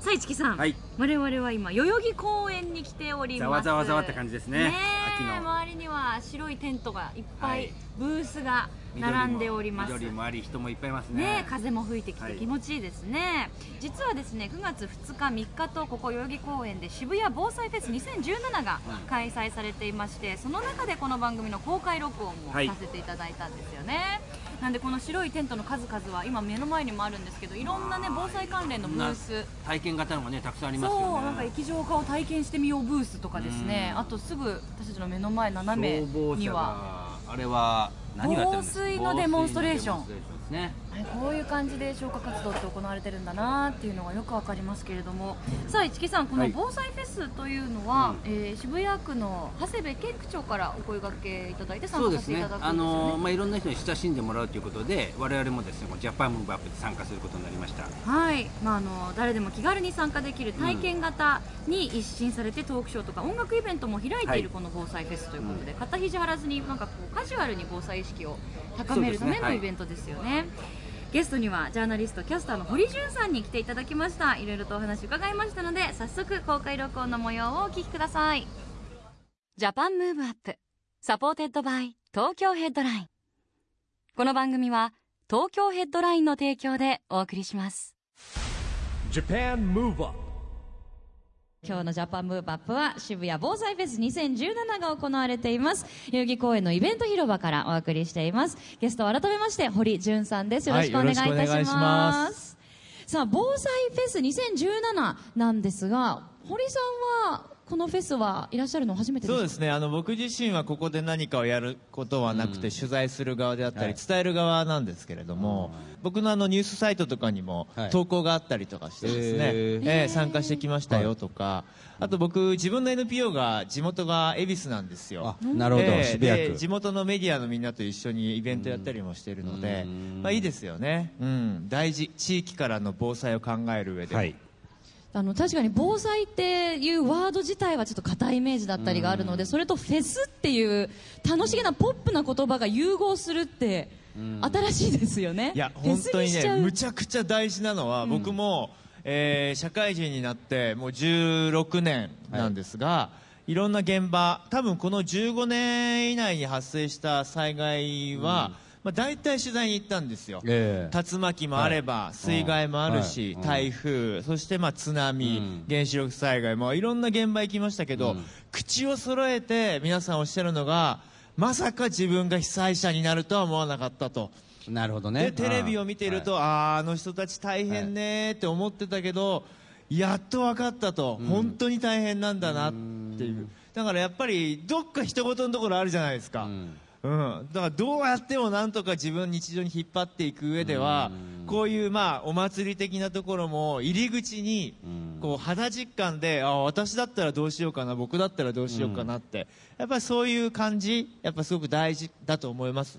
さあ市木さん、はい。我々は今代々木公園に来ております。ざわざわざわって感じですね。周りには白いテントがいっぱい、はい。ブースが並んでおります。緑もあり人もいっぱいいますね。ねえ風も吹いてきはい。て気持ちいいですね、実はですね9月2日3日とここ代々木公園で渋谷防災フェス2017が開催されていましてその中でこの番組の公開録音もはい。させていただいたんですよね、なんでこの白いテントの数々は今目の前にもあるんですけどいろんなね防災関連のブース。体験型のがねたくさんありますよね。そうなんか液状化を体験してみようブースとかですね。うん。あとすぐ私たちの目の前斜めにはがあれは何をやってるんですか防水のデモンストレーションですねは。いこういう感じで消火活動って行われてるんだなっていうのがよくわかりますけれども。さあ市木さんこのはい。防災フェスというのは、えー渋谷区の長谷部健区長からお声掛けいただいて参加させていただくんですよね。のまあいろんな人に親しんでもらうということで我々もですねジャパンムーブアップで参加することになりました。はい、まあ、あの誰でも気軽に参加できる体験型に一新されてトークショーとか音楽イベントも開いているはこの防災フェスということで、肩肘張らずになんかこうカジュアルに防災意識を高めるためのイベントですよね。ゲストにはジャーナリストキャスターの堀潤さんに来ていただきました。いろいろとお話伺いましたので早速公開録音の模様をお聞きください。 Japan Move Up supported by Tokyo Headline。この番組は東京ヘッドラインの提供でお送りします。Japan Move Up 今日のジャパンムーブアップは渋谷防災フェス2017が行われています。代々木公園のイベント広場からお送りしています。ゲスト改めまして堀潤さんです。よろしくお願いいたします,、はいます。さあ防災フェス2017なんですが堀さんはこのフェスはいらっしゃるの初めてですか？そうですね。あの僕自身はここで何かをやることはなくて、取材する側であったり、伝える側なんですけれども、僕のあのニュースサイトとかにもはい。投稿があったりとかしてですね、へー。えー参加してきましたよとか、あと僕自分の NPO が地元が恵比寿なんですよ。あなるほど。えーで地元のメディアのみんなと一緒にイベントやったりもしているので、まあ、いいですよね、うん、大事。地域からの防災を考える上で。も、はいあの確かに防災っていうワード自体はちょっと硬いイメージだったりがあるのでそれとフェスっていう楽しげなポップな言葉が融合するって新しいですよね。いや本当にねむちゃくちゃ大事なのは、僕も、えー社会人になってもう16年なんですが、い、ろんな現場多分この15年以内に発生した災害は、まあ、大体取材に行ったんですよ、ええ。竜巻もあれば、水害もあるし、はい。台風、そしてまあ津波、うん。原子力災害、もいろんな現場行きましたけど、うん。口を揃えて皆さんおっしゃるのがまさか自分が被災者になるとは思わなかったと。なるほどね。でテレビを見ていると、あああの人たち大変ねーって思ってたけど、やっと分かったと、本当に大変なんだなっていう。だからやっぱりどっか一言のところあるじゃないですか、んうん。だからどうやってもなんとか自分日常に引っ張っていく上では、こういうまあお祭り的なところも入り口にこう肌実感であ私だったらどうしようかな僕だったらどうしようかなって、やっぱりそういう感じやっぱすごく大事だと思います。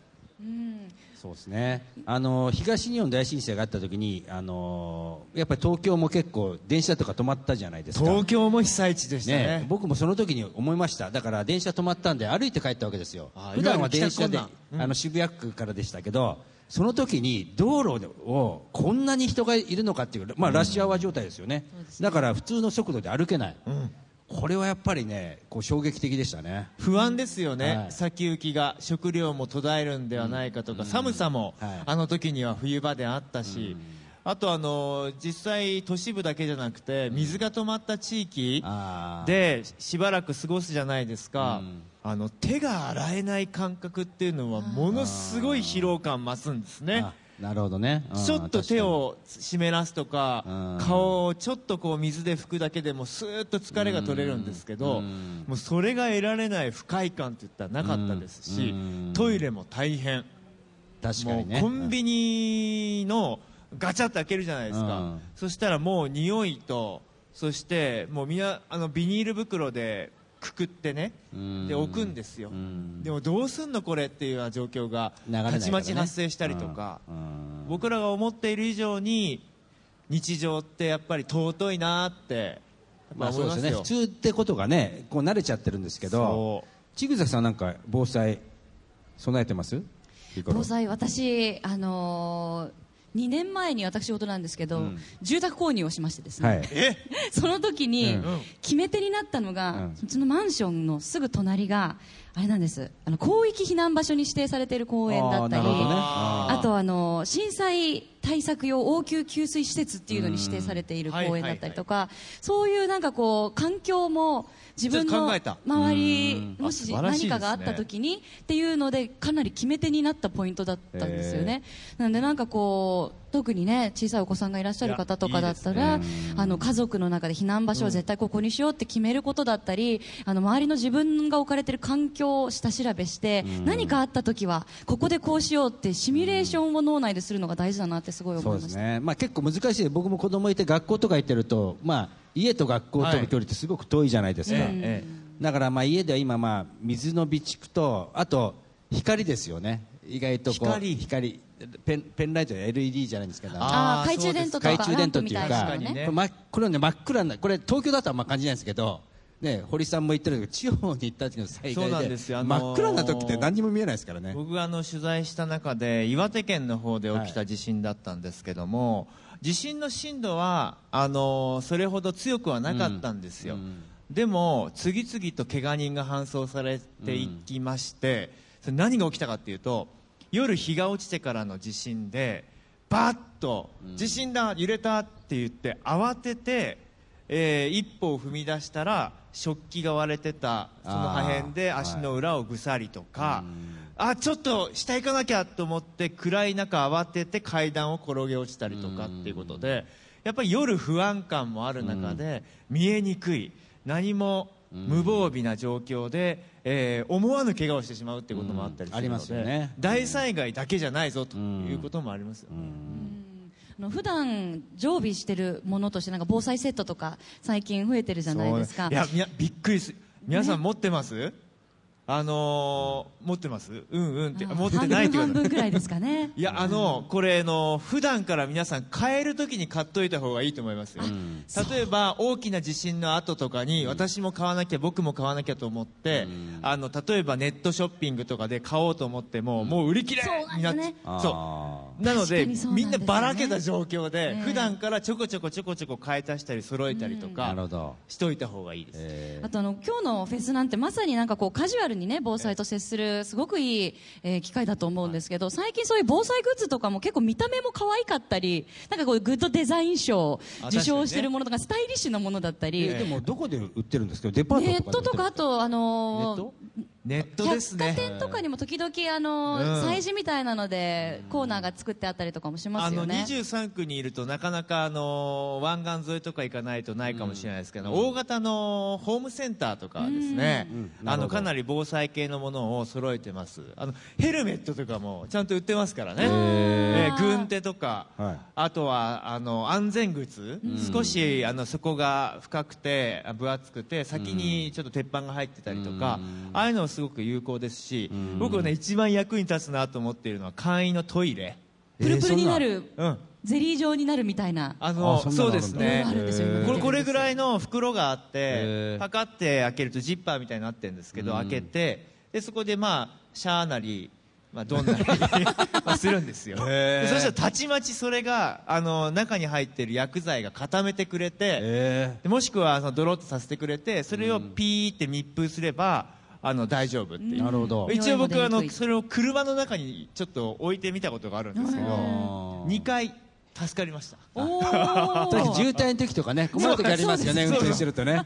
そうですね。あの東日本大震災があった時にあのやっぱり東京も結構電車とか止まったじゃないですか。東京も被災地でしたね。ね、僕もその時に思いました。だから電車止まったんで歩いて帰ったわけですよ。あ普段は電車で、いわゆる帰宅困難あの渋谷区からでしたけどその時に道路をこんなに人がいるのかっていう、まあ、ラッシュアワー状態ですよね、だから普通の速度で歩けない、これはやっぱりねこう衝撃的でしたね。不安ですよね、はい。先行きが。食料も途絶えるんではないかとか、寒さも、はい。あの時には冬場であったし、あとあの実際都市部だけじゃなくて水が止まった地域でしばらく過ごすじゃないですか、あの手が洗えない感覚っていうのはものすごい疲労感増すんですね。あなるほどね、うんちょっと手を湿らすとかうん。顔をちょっとこう水で拭くだけでもスーッと疲れが取れるんですけどうん。もうそれが得られない不快感って言ったらなかったですしうん。トイレも大変。確かにね。コンビニのガチャって開けるじゃないですか。うん。そしたらもう匂いとそしてもうみなあのビニール袋でくくってねうん。で置くんですよ。うん。でもどうすんのこれっていうような状況がたちまち発生したりとかうん。僕らが思っている以上に日常ってやっぱり尊いなってまあぱ思いますよ。そうですね。普通ってことがねこう慣れちゃってるんですけどそちぐささんなんか防災備えてます？防災私あのー、2年前に私事なんですけど、うん。住宅購入をしましてですね、はい。え？その時にうん。決め手になったのが、うのマンションのすぐ隣があれなんです。あの広域避難場所に指定されている公園だったりあとあの震災対策用応急給水施設っていうのに指定されている公園だったりとか、そういうなんかこう環境も自分の周りうん。もし何かがあった時にっていうのでかなり決め手になったポイントだったんですよね。なんでなんかこう特にね小さいお子さんがいらっしゃる方とかだったらいやいいあの家族の中で避難場所を絶対ここにしようって決めることだったり、あの周りの自分が置かれている環境を下調べして、何かあった時はここでこうしようってシミュレーションを脳内でするのが大事だなってすごい思そいうました。ですね、まあ、結構難しい。僕も子供いて学校とか行ってると、まあ、家と学校との距離ってすごく遠いじゃないですか、えええ。だからまあ家では今まあ水の備蓄とあと光ですよね。意外とこう光。光ペンペンライトや LED じゃないんですけど。あーあー懐中電灯とか懐中電灯っていうかね確かにね。これ真っこれね真っ暗なこれ東京だとあんま感じないんですけどね堀さんも言ってるけど地方に行った時の災そうなん害ですよ。あのー真っ暗な時って何にも見えないですからね。僕があの取材した中で岩手県の方で起きた地震だったんですけども、地震の震度はあのそれほど強くはなかったんですよ、うんでも次々と怪我人が搬送されていきまして、それ何が起きたかっていうと夜日が落ちてからの地震でバッと地震だ揺れたって言って慌てて、えー一歩を踏み出したら食器が割れてたその破片で足の裏をぐさりとか、あちょっと下行かなきゃと思って暗い中慌てて階段を転げ落ちたりとかっていうことでやっぱり夜不安感もある中で見えにくい。何も無防備な状況で、えー思わぬ怪我をしてしまうっていうこともあったりするので、ね。大災害だけじゃないぞということもありますよ。ね。あの普段常備してるものとしてなんか防災セットとか最近増えてるじゃないですか。いやみやびっくりす皆さん持ってます、あのー持ってます？うんうんって。あ持ってないって半分半こと分くらいですかね。いやあのこれの普段から皆さん買える時に買っといた方がいいと思いますよ。例えば大きな地震の後とかに私も買わなきゃ僕も買わなきゃと思ってあの例えばネットショッピングとかで買おうと思ってももう売り切れになっちゃあー。そうなのでみんなばらけた状況でええ。普段からちょこちょこちょこちょこ買い足したり揃えたりとなかるほど、しといた方がいいです。えあとあの今日のフェスなんてまさになんかこうカジュアルにね防災と接するすごくいい、えー機会だと思うんですけど最近そういう防災グッズとかも結構見た目も可愛かったりなんかこういうグッドデザイン賞あ受賞してるものとかスタイリッシュなものだったり、ーでもどこで売ってるんですか？デパートネとかットとかあとあネッのート？ネットですね。百貨店とかにも時々あのーうん。催事みたいなのでコーナーが作ってあったりとかもしまあのすよね。23区にいるとなかなかあの湾岸沿いとか行かないとないかもしれないですけど、大型のホームセンターとかはですね、あのかなり防災系のものを揃えてます。あのヘルメットとかもちゃんと売ってますからね、えー軍手とか、はい。あとはあの安全靴、少しあの底が深くてあ分厚くて先にちょっと鉄板が入ってたりとか、ああいうのはすごく有効ですし、僕はね一番役に立つなと思っているのは簡易のトイレ。プルプルになる、うん。ゼリー状になるみたいな。あのあそうですね。これこれぐらいの袋があってパカって開けるとジッパーみたいになってるんですけど開けてでそこでまあシャーなりまあどんなり まあするんですよ。そしたらたちまちそれがあの中に入ってる薬剤が固めてくれてもしくはそのドロッとさせてくれてそれをピーって密封すればあの大丈夫っていう。ーなるほど。一応僕はあのそれを車の中にちょっと置いてみたことがあるんですけどあー。2回助かりました。渋滞の時とかね困る時ありますよね運そうです。転してるとね。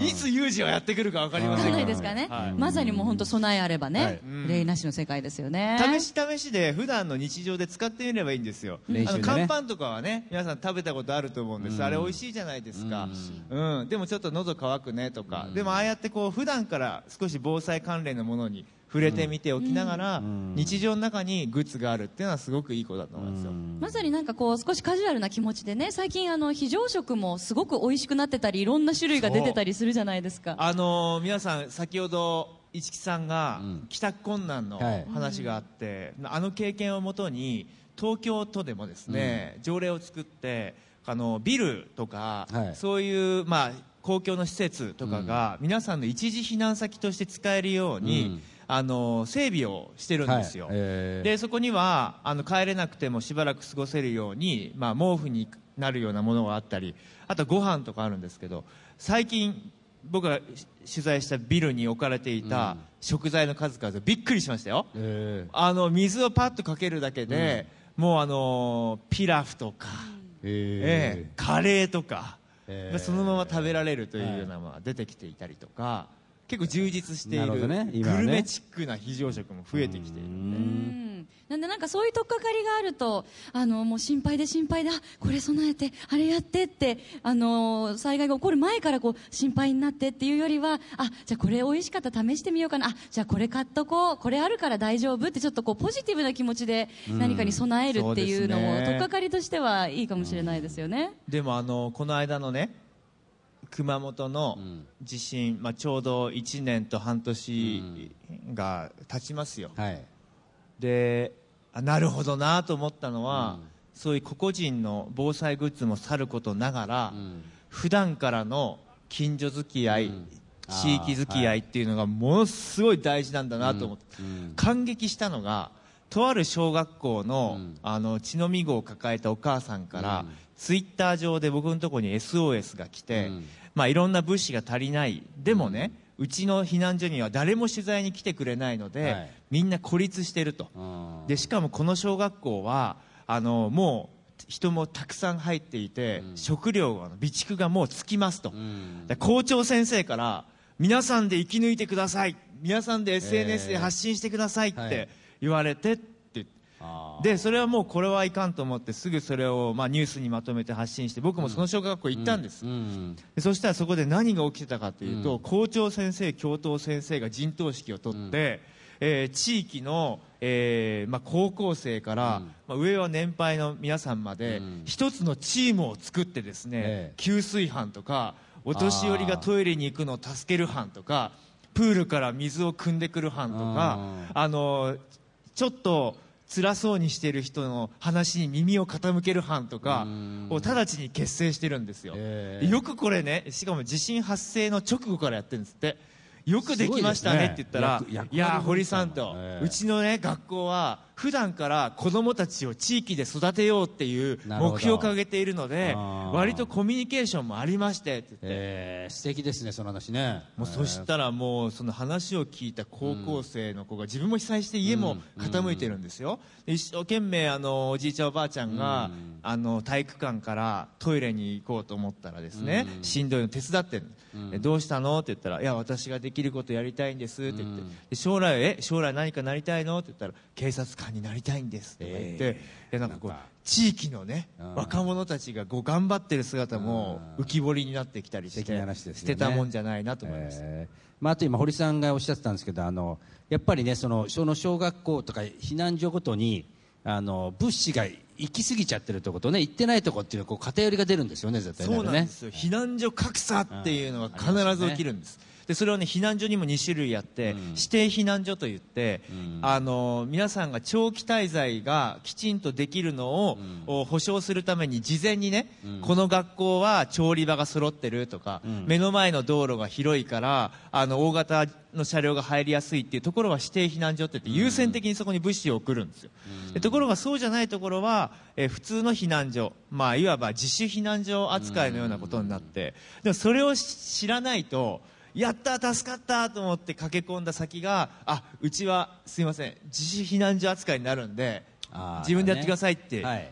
いつ有事はやってくるか分かりませんけどないですからね、はい。まさにもう本当備えあればね、はい。憂いなしの世界ですよね。試し試しで普段の日常で使ってみればいいんですよ、乾パンとかはね皆さん食べたことあると思うんです、あれ美味しいじゃないですか、うん。でもちょっと喉乾くねとか、でもああやってこう普段から少し防災関連のものに触れてみておきながら、日常の中にグッズがあるっていうのはすごくいいことだと思いますよ、まさになんかこう少しカジュアルな気持ちでね最近あの非常食もすごく美味しくなってたりいろんな種類が出てたりするじゃないですか。あのー皆さん先ほど市木さんがん。帰宅困難のはい話があって、あの経験をもとに東京都でもですね、条例を作ってあのビルとか、はい。そういう、まあ、公共の施設とかが、皆さんの一時避難先として使えるように、うんあの整備をしてるんですよ、はい。えー。でそこにはあの帰れなくてもしばらく過ごせるように、まあ、毛布になるようなものがあったりあとご飯とかあるんですけど最近僕が取材したビルに置かれていた食材の数々びっくりしましたよ。えあの水をパッとかけるだけで、もうあのピラフとか、ー。えええカレーとか、ええがそのまま食べられるというようなものが出てきていたりとか結構充実していなるほるどね今はね。グルメチックな非常食も増えてきているんで。うん。なんでなんかそういう取っかかりがあるとあのもう心配で心配であこれ備えてあれやってってあの災害が起こる前からこう心配になってっていうよりはあじゃあこれ美味しかったら試してみようかな。あじゃあこれ買っとこう。これあるから大丈夫ってちょっとこうポジティブな気持ちで何かに備えるっていうのも、取っかかりとしてはいいかもしれないですよね。でもあのこの間のね熊本のん。地震、まあ、ちょうど1年と半年が経ちますよ、はい。であなるほどなと思ったのは、そういう個々人の防災グッズもさることながら、普段からの近所付き合い、地域付き合いっていうのがものすごい大事なんだなと思って、感激したのがとある小学校の,、あの血のみ子を抱えたお母さんから、ツイッター上で僕のところに SOS が来て、まあ、いろんな物資が足りない。でもね、うちの避難所には誰も取材に来てくれないので、はい。みんな孤立してると、うん。でしかもこの小学校はあのもう人もたくさん入っていて、食料の備蓄がもう尽きますと、で校長先生から皆さんで生き抜いてください。皆さんで SNS で発信してくださいっはい。て言われてって。でそれはもうこれはいかんと思ってすぐそれを、まあ、ニュースにまとめて発信して僕もその小学校行ったんです、うんでそしたらそこで何が起きてたかというと、校長先生、教頭先生が陣頭指揮を取って、えー地域の、えーまあ、高校生から、まあ、上は年配の皆さんまで、一つのチームを作ってですね、ええ。給水班とかお年寄りがトイレに行くのを助ける班とかプールから水を汲んでくる班とかあのちょっと辛そうにしている人の話に耳を傾ける班とかを直ちに結成してるんですよ、え。よくこれねしかも地震発生の直後からやってるんですって。よくできましたねって言ったら、ね。役いや堀さんと、ええ。うちのね学校は普段から子供たちを地域で育てようっていう目標を掲げているので割とコミュニケーションもありましてって言って、えー素敵ですねその話ね。もうそしたらもうその話を聞いた高校生の子が自分も被災して家も傾いてるんですよ、で一生懸命あのおじいちゃんおばあちゃんが、あの体育館からトイレに行こうと思ったらですね、しんどいの手伝ってる、でどうしたの？って言ったらいや私ができることやりたいんです。って言って、で将来え将来何かなりたいの？って言ったら警察官になりたいんですとか言って、でなんかこう地域のねうん。若者たちがこう頑張ってる姿も浮き彫りになってきたりしてね。捨てたもんじゃないなと思います、えーまあ、あと今堀さんがおっしゃってたんですけどあのやっぱりねそのその小学校とか避難所ごとにあの物資が行き過ぎちゃってるところとね行ってないところっていうのはこう偏りが出るんですよね絶対ね。そうなんねですよ、避難所格差っていうのが必ず起きるんです、でそれはね避難所にも2種類あって、指定避難所といって、あの皆さんが長期滞在がきちんとできるのを、お保証するために事前にね、この学校は調理場が揃ってるとか、目の前の道路が広いからあの大型の車両が入りやすいっていうところは指定避難所って言って優先的にそこに物資を送るんですよ、でところがそうじゃないところは、えー普通の避難所、まあ、いわば自主避難所扱いのようなことになって、でもそれをし知らないとやった助かったと思って駆け込んだ先があうちはすいません自主避難所扱いになるんで自分でやってくださいって、はい。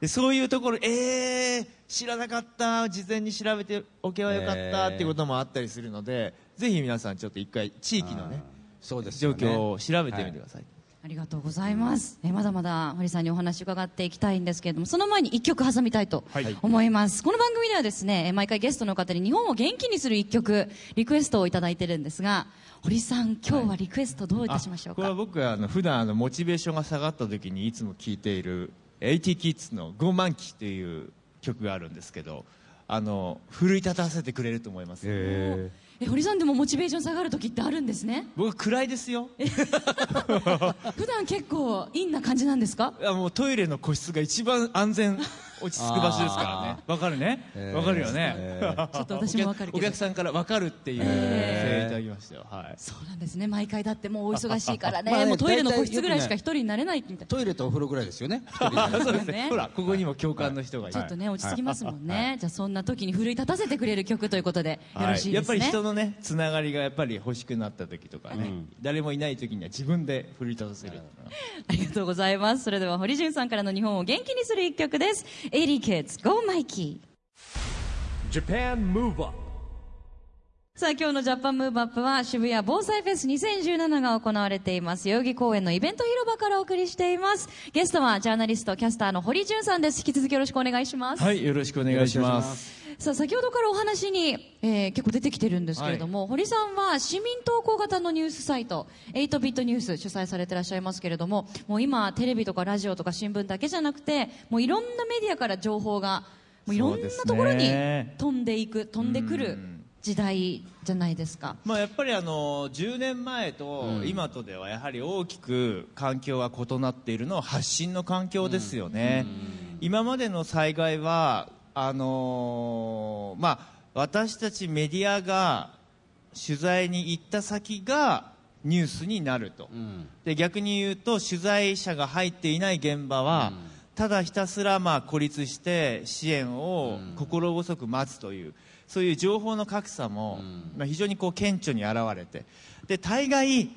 でそういうところえー、知らなかった事前に調べておけばよかったってこともあったりするので、ぜひ皆さんちょっと一回地域のねそうです状況を調べてみてください、ありがとうございます、えーまだまだ堀さんにお話伺っていきたいんですけれどもその前に一曲挟みたいとはい。思います、この番組ではですねえー毎回ゲストの方に日本を元気にする一曲リクエストをいただいてるんですが堀さん今日はリクエストどういたしましょうか、これは僕があの普段あのモチベーションが下がった時にいつも聴いている AT キッズの「ゴーマンキ」という曲があるんですけどあの奮い立たせてくれると思います、え堀さんでもモチベーション下がる時ってあるんですね？僕は暗いですよ。普段結構陰な感じなんですか？いやもうトイレの個室が一番安全落ち着く場所ですからね。わかるね。わかるよね、ちょっと私もわかるけど。お客さんからわかるっていう声援いただきましたよ、はい。そうなんですね。毎回だってもうお忙しいからね。もうトイレの個室ぐらいしか一人になれないみたいトイレとお風呂ぐらいですよね。そうですね。ね。ほらここにも共感の人がいる、ちょっとね落ち着きますもんね、じゃあそんな時に奮い立たせてくれる曲ということでよろしいですね、やっぱり人のねつながりがやっぱり欲しくなった時とかね、誰もいない時には自分で奮い立たせる、ありがとうございます。それでは堀潤さんからの日本を元気にする一曲です80 Kids Go Mikey. Japan Move Up さあ今日のジャパンムーブアップは渋谷防災フェス2017が行われています。代々木公園のイベント広場からお送りしています。ゲストはジャーナリストキャスターの堀潤さんです。引き続きよろしくお願いします、はいよろしくお願いします。さあ先ほどからお話に、えー結構出てきてるんですけれども、堀さんは市民投稿型のニュースサイト8ビットニュース主催されてらっしゃいますけれどももう今テレビとかラジオとか新聞だけじゃなくてもういろんなメディアから情報がもういろんなところに飛んでいく飛んでくる時代じゃないですか。まあ、やっぱりあの10年前と今とではやはり大きく環境が異なっているのは発信の環境ですよね、今までの災害はあのーまあ、私たちメディアが取材に行った先がニュースになると、で逆に言うと取材者が入っていない現場は、ただひたすらまあ孤立して支援を心細く待つという、そういう情報の格差も、まあ、非常にこう顕著に現れてで大概、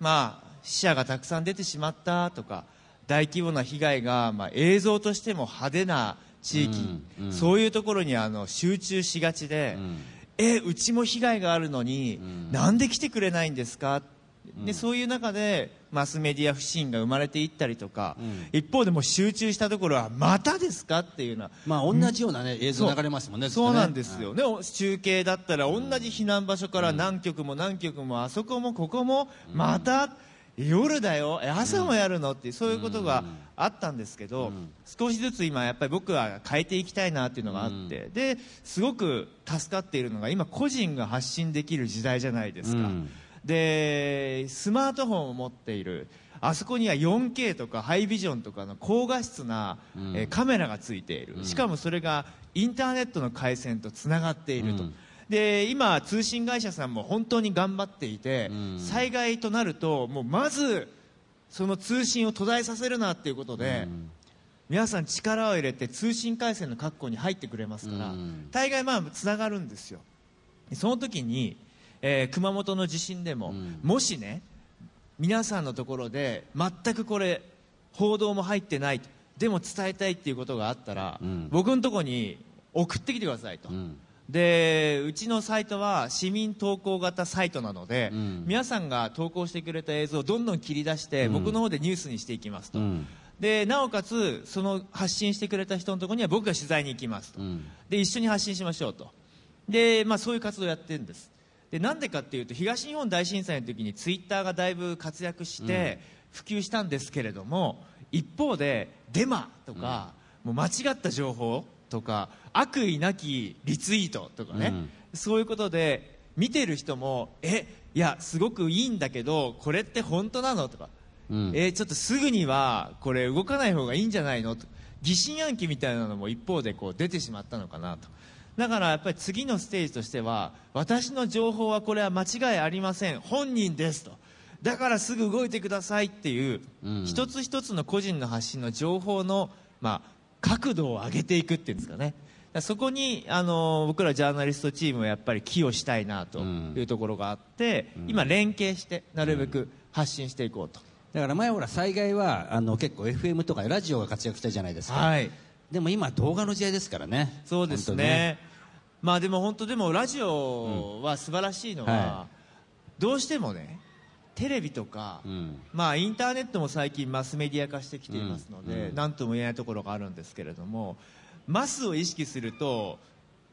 まあ、死者がたくさん出てしまったとか大規模な被害が、まあ、映像としても派手な地域、そういうところにあの集中しがちで、えうちも被害があるのに、なんで来てくれないんですか？でそういう中でマスメディア不信が生まれていったりとか、一方でもう集中したところはまたですかっていうようなまあ同じようなね映像流れますもんねそう。なんですよ。ね、中継だったら同じ避難場所から何局も何局もあそこもここもまた夜だよえ朝もやるのってそういうことがあったんですけど、少しずつ今やっぱり僕は変えていきたいなっていうのがあって、ですごく助かっているのが今個人が発信できる時代じゃないですか、うんでスマートフォンを持っているあそこには 4K とかハイビジョンとかの高画質な、えーカメラがついている、しかもそれがインターネットの回線とつながっていると、うん。で今、通信会社さんも本当に頑張っていて、ん。災害となるともうまずその通信を途絶えさせるなっていうことで、皆さん力を入れて通信回線の確保に入ってくれますから、うん。大概まあつながるんですよ。でその時に、えー熊本の地震でも、ん。もしね皆さんのところで全くこれ報道も入ってないとでも伝えたいっていうことがあったら、うん。僕のところに送ってきてくださいと、うん。でうちのサイトは市民投稿型サイトなので、うん。皆さんが投稿してくれた映像をどんどん切り出して、うん。僕の方でニュースにしていきますと、うん。でなおかつその発信してくれた人のところには僕が取材に行きますと、うん。で一緒に発信しましょうと。で、まあ、そういう活動をやってるんですでなんでかっていうと東日本大震災の時にツイッターがだいぶ活躍して普及したんですけれども、一方でデマとか、もう間違った情報とか悪意なきリツイートとかね、そういうことで見てる人もえいやすごくいいんだけどこれって本当なのとかうん。えーちょっとすぐにはこれ動かない方がいいんじゃないのと疑心暗鬼みたいなのも一方でこう出てしまったのかなとだからやっぱり次のステージとしては私の情報はこれは間違いありません。本人ですと。だからすぐ動いてくださいっていう、うん。一つ一つの個人の発信の情報の、まあ、角度を上げていくっていうんですかね。そこにあの僕らジャーナリストチームはやっぱり寄与したいなというところがあって、今連携してなるべく発信していこうと、だから前ほら災害はあの結構 FM とかラジオが活躍したじゃないですか、はい。でも今動画の時代ですからね。そうですねまあでも本当でもラジオは素晴らしいのは、はどうしてもねテレビとか、うん。まあ、インターネットも最近マスメディア化してきていますので、うん。何とも言えないところがあるんですけれどもマスを意識すると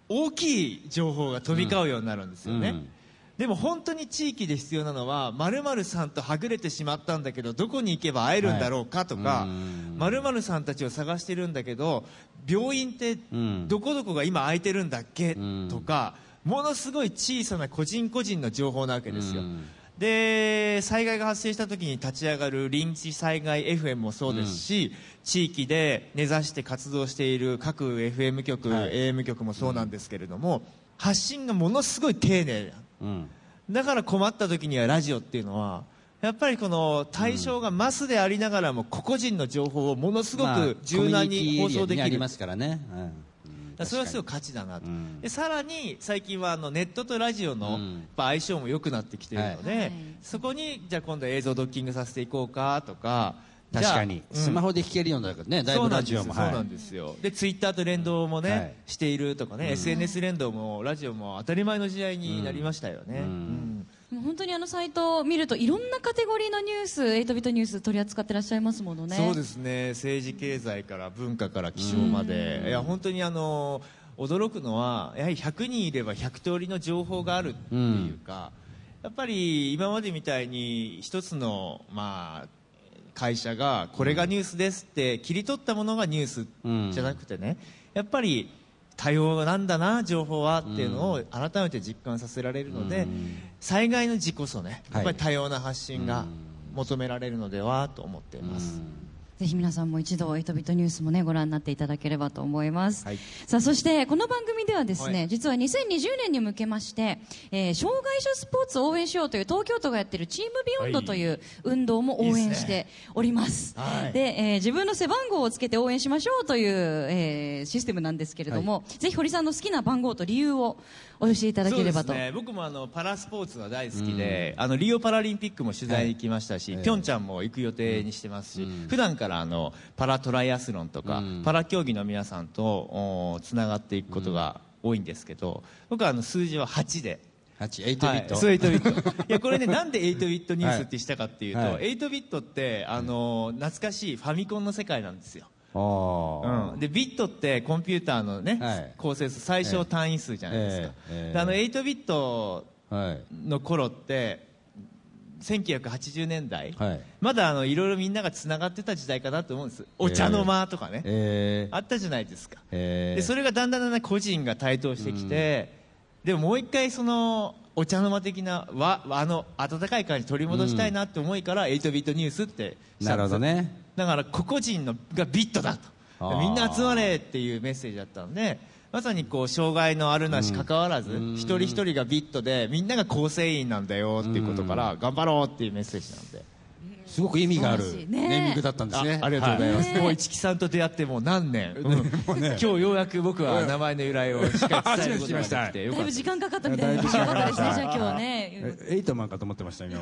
大きい情報が飛び交うようになるんですよね、うんでも本当に地域で必要なのは〇〇さんとはぐれてしまったんだけどどこに行けば会えるんだろうかとかうん。〇〇さんたちを探してるんだけど病院ってうん。どこどこが今空いてるんだっけ？うん。とかものすごい小さな個人個人の情報なわけですよ。うん。で災害が発生した時に立ち上がる臨時災害 FM もそうですし、地域で根ざして活動している各 FM 局、はい。AM 局もそうなんですけれども、発信がものすごい丁寧うんだから困った時にはラジオっていうのはやっぱりこの対象がマスでありながらも個々人の情報をものすごまあく柔軟に放送できる。ありますからそれはすごい価値だなと、うん。でさらに最近はあのネットとラジオの相性も良くなってきているので、はい。そこにじゃあ今度映像ドッキングさせていこうかとか確かに、スマホで聴けるようになるからね、だいぶラジオも。そうなんはいですよ。そうなんですよ。でツイッターと連動もね、はい。しているとかね、SNS 連動もラジオも当たり前の時代になりましたよね、うん。うん。もう本当にあのサイトを見るといろんなカテゴリーのニュース8ビットニュース取り扱ってらっしゃいますものね。そうですね。政治経済から文化から気象まで、いや本当にあの驚くのはやはり100人いれば100通りの情報があるっていうか、やっぱり今までみたいに一つのまあ会社がこれがニュースですって切り取ったものがニュースじゃなくてね、やっぱり多様なんだな情報はっていうのを改めて実感させられるので、災害の時こそねやっぱり多様な発信が求められるのではと思っています。ぜひ皆さんも一度8ビットニュースもねご覧になっていただければと思います、はい。さあそしてこの番組ではですね、はい。実は2020年に向けまして、えー障害者スポーツを応援しようという東京都がやっているチームビヨンドという運動も応援しております。はい。で、えー自分の背番号をつけて応援しましょうという、えーシステムなんですけれども、ぜひ堀さんの好きな番号と理由をお教えいただければと、そうですね、僕もあのパラスポーツが大好きで、あのリオパラリンピックも取材に行きましたし、はい。ピョンチャンも行く予定にしてますし、うん。普段からあのパラトライアスロンとか、うん。パラ競技の皆さんとつながっていくことが多いんですけど、僕はあの数字は8で。8、8ビット、はい、そう8ビット。いやこれねなんで8ビットニュースってしたかっていうと、はい。8ビットってあの懐かしいファミコンの世界なんですよ。うん、でビットってコンピューターのね、はい。構成数最小単位数じゃないですか、ええ。ええ。であの8ビットはい。の頃って1980年代、はい。まだあのいろいろみんながつながってた時代かなと思うんです。お茶の間とかね、えー。あったじゃないですか、えー。でそれがだんだんだんだん個人が台頭してきて、でももう一回そのお茶の間的なわあの温かい感じ取り戻したいなって思いから8ビットニュースってなんるほどね。だから個々人のがビットだと。みんな集まれっていうメッセージだったんでまさにこう障害のあるなし関わらず、うん。一人一人がビットでみんなが構成員なんだよっていうことから頑張ろうっていうメッセージなんで。すごく意味があるネーミングだったんですね。あありがとうございます、はいもう市木さんと出会ってもう何年、うん。今日ようやく僕は名前の由来をしっかり伝えることができてだいぶ時間かかったみたいな。よかったですねじゃあ今日ねえエイトマンかと思ってました今ま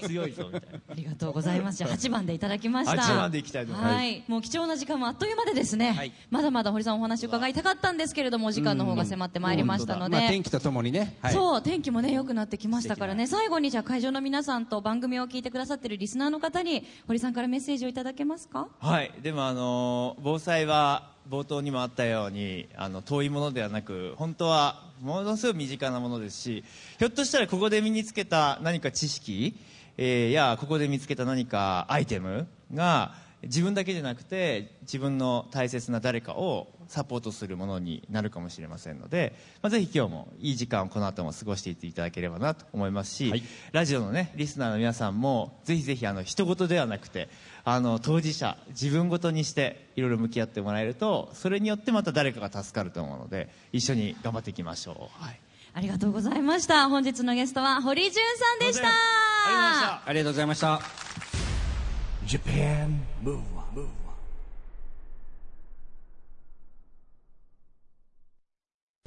で。強いぞみたいなありがとうございます。じゃあ8番でいただきました。8番でいきたいと思います。はい。もう貴重な時間もあっという間でですね、はい。まだまだ堀さんお話伺いたかったんですけれども、お時間の方が迫ってまいりましたので、まあ、天気とともにね、はい、そう、天気もね、良くなってきましたからね、最後にじゃあ会場の皆さんと番組を聞いてくださってるリスナーの方に、堀さんからメッセージをいただけますか？はい、でもあの防災は冒頭にもあったようにあの遠いものではなく本当はものすごい身近なものですしひょっとしたらここで身につけた何か知識、えーやここで見つけた何かアイテムが自分だけじゃなくて自分の大切な誰かをサポートするものになるかもしれませんので、まあ、ぜひ今日もいい時間をこの後も過ごしていっていただければなと思いますし、はい。ラジオのねリスナーの皆さんもぜひぜひあの人事ではなくてあの当事者自分ごとにしていろいろ向き合ってもらえるとそれによってまた誰かが助かると思うので一緒に頑張っていきましょう、はい、ありがとうございました。本日のゲストは堀潤さんでした。ありがとうございました Japan Move Up,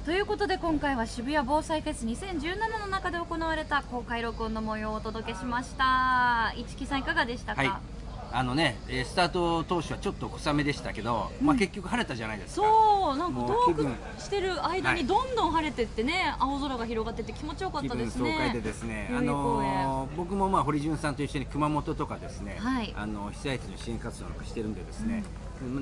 ということで今回は渋谷防災フェス2017の中で行われた公開録音の模様をお届けしました。市木さんいかがでしたか、はいあのねえースタート当初はちょっと小雨でしたけど、まあ結局晴れたじゃないですか。そうなんかもうトーク気分。してる間はい。にどんどん晴れてってね、青空が広がってて気持ちよかっ気たですね。分爽快でですね、あのー僕もまあ堀潤さんと一緒に熊本とかですね、はい。あの被災地の支援活動なんかしてるんでですね、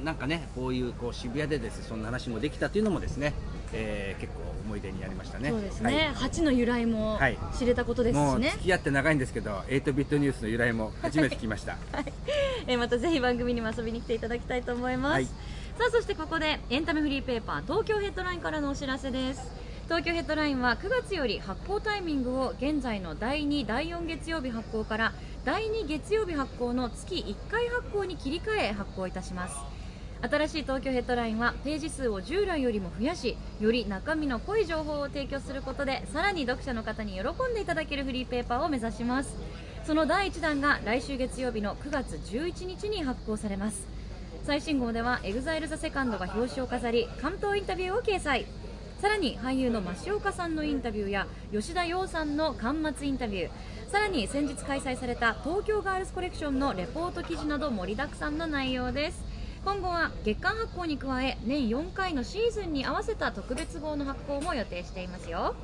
なんかねこういうこう渋谷でですねそんな話もできたというのもですね、えー結構思い出になりましたね。そうですはい。の由来もはい。知れたことですしね。もう付、き合って長いんですけど、8ビットニュースの由来も初めて聞きました。えーまたぜひ番組にも遊びに来ていただきたいと思います、はい。さあそしてここでエンタメフリーペーパー東京ヘッドラインからのお知らせです。東京ヘッドラインは9月より発行タイミングを現在の第2第4月曜日発行から第2月曜日発行の月1回発行に切り替え発行いたします新しい東京ヘッドラインはページ数を従来よりも増やしより中身の濃い情報を提供することでさらに読者の方に喜んでいただけるフリーペーパーを目指します。その第1弾が来週月曜日の9月11日に発行されます。最新号では EXILETHESECOND が表紙を飾り関東インタビューを掲載。さらに俳優の増岡さんのインタビューや吉田羊さんの巻末インタビュー。さらに先日開催された東京ガールズコレクションのレポート記事など盛りだくさんの内容です。今後は月間発行に加え年4回のシーズンに合わせた特別号の発行も予定していますよ。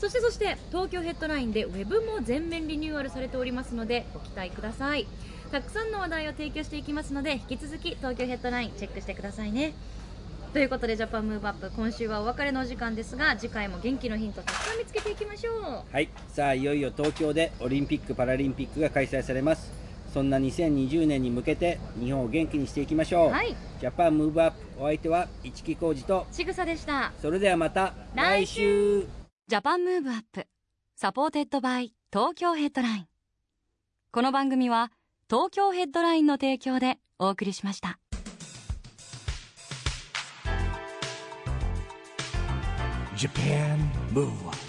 そしてそして東京ヘッドラインでウェブも全面リニューアルされておりますのでご期待ください。たくさんの話題を提供していきますので引き続き東京ヘッドラインチェックしてくださいね。ということで Japan Move Up 今週はお別れのお時間ですが次回も元気のヒントたくさん見つけていきましょう。はい、さあいよいよ東京でオリンピック・パラリンピックが開催されます。そんな2020年に向けて日本を元気にしていきましょう、はい。 Japan Move Up お相手は一木広治と。ちぐさでした。それではまた来週。 Japan Move Up supported by Tokyo Headline。この番組は東京ヘッドラインの提供でお送りしました。Japan Move Up